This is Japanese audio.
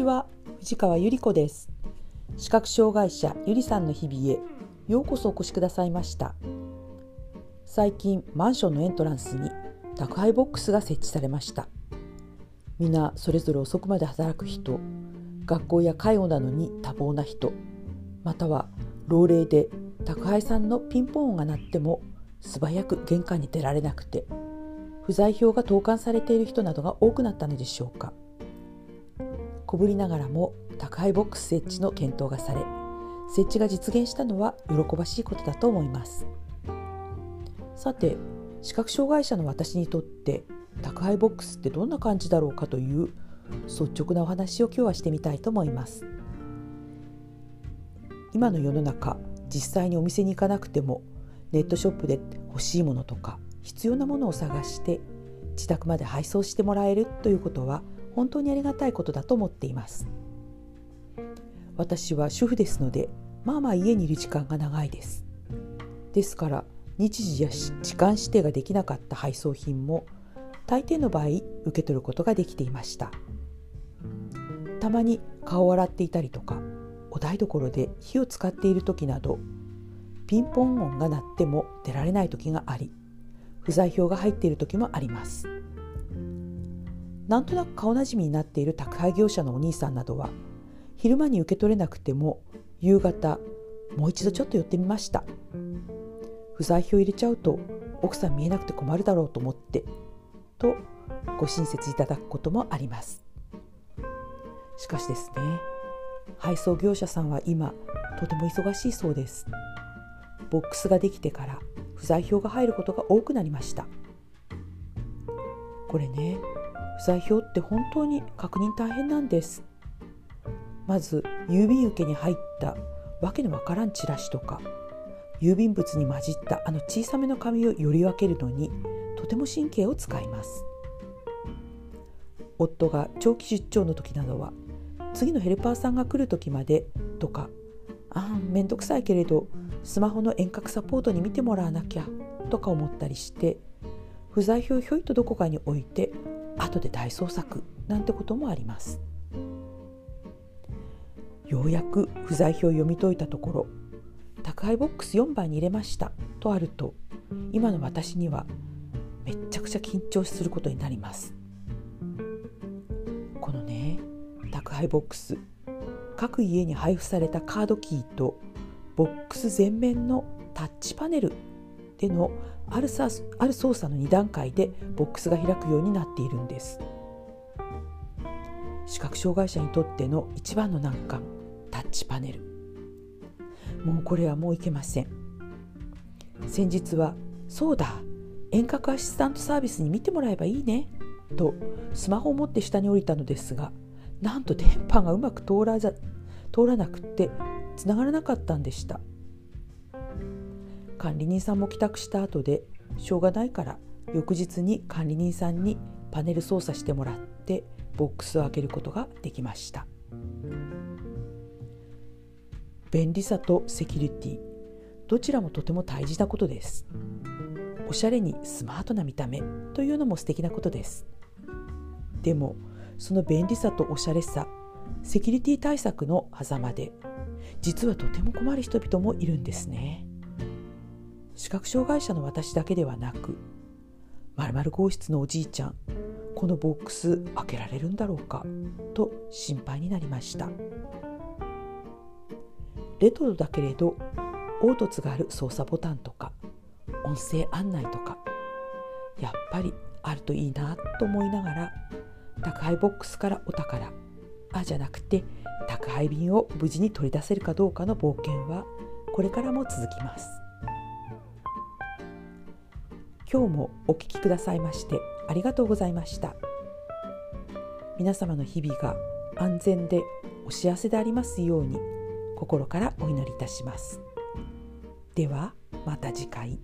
ちは。藤川ゆり子です。視覚障害者ゆりさんの日々へようこそお越しくださいました。最近マンションのエントランスに宅配ボックスが設置されました。皆それぞれ遅くまで働く人学校や介護などに多忙な人または老齢で宅配さんのピンポン音が鳴っても素早く玄関に出られなくて不在票が投函されている人などが多くなったのでしょうか。小ぶりながらも宅配ボックス設置の検討がされ設置が実現したのは喜ばしいことだと思います。さて視覚障害者の私にとって宅配ボックスってどんな感じだろうかという率直なお話を今日はしてみたいと思います。今の世の中実際にお店に行かなくてもネットショップで欲しいものとか必要なものを探して自宅まで配送してもらえるということは本当にありがたいことだと思っています。私は主婦ですのでまあまあ家にいる時間が長いです。ですから日時や時間指定ができなかった配送品も大抵の場合受け取ることができていました。たまに顔を洗っていたりとかお台所で火を使っている時などピンポン音が鳴っても出られない時があり不在票が入っている時もあります。なんとなく顔なじみになっている宅配業者のお兄さんなどは昼間に受け取れなくても夕方もう一度ちょっと寄ってみました。不在票入れちゃうと奥さん見えなくて困るだろうと思ってとご親切いただくこともあります。しかしですね配送業者さんは今とても忙しいそうです。ボックスができてから不在票が入ることが多くなりました。これね不在票って本当に確認大変なんです。まず郵便受けに入ったわけのわからんチラシとか郵便物に混じったあの小さめの紙をより分けるのにとても神経を使います。夫が長期出張の時などは次のヘルパーさんが来る時までとかああめんどくさいけれどスマホの遠隔サポートに見てもらわなきゃとか思ったりして不在票をひょいとどこかに置いて後で大捜索なんてこともあります。ようやく不在票を読み解いたところ宅配ボックス4番に入れましたとあると今の私にはめっちゃくちゃ緊張することになります。このね宅配ボックス各家に配布されたカードキーとボックス全面のタッチパネルでのあるさある操作の2段階でボックスが開くようになっているんです。視覚障害者にとっての一番の難関タッチパネル。もうこれはもういけません。先日はそうだ遠隔アシスタントサービスに見てもらえばいいねとスマホを持って下に降りたのですがなんと電波がうまく通ら通らなくってつながらなかったんでした。管理人さんも帰宅した後でしょうがないから翌日に管理人さんにパネル操作してもらってボックスを開けることができました。便利さとセキュリティ。どちらもとても大事なことです。おしゃれにスマートな見た目というのも素敵なことです。でもその便利さとおしゃれさセキュリティ対策の狭間で実はとても困る人々もいるんですね。視覚障害者の私だけではなく〇〇号室のおじいちゃんこのボックス開けられるんだろうかと心配になりました。レトロだけれど凹凸がある操作ボタンとか音声案内とかやっぱりあるといいなと思いながら宅配ボックスからお宝あじゃなくて宅配便を無事に取り出せるかどうかの冒険はこれからも続きます。今日もお聴きくださいましてありがとうございました皆様の日々が安全でお幸せでありますように心からお祈りいたしますではまた次回。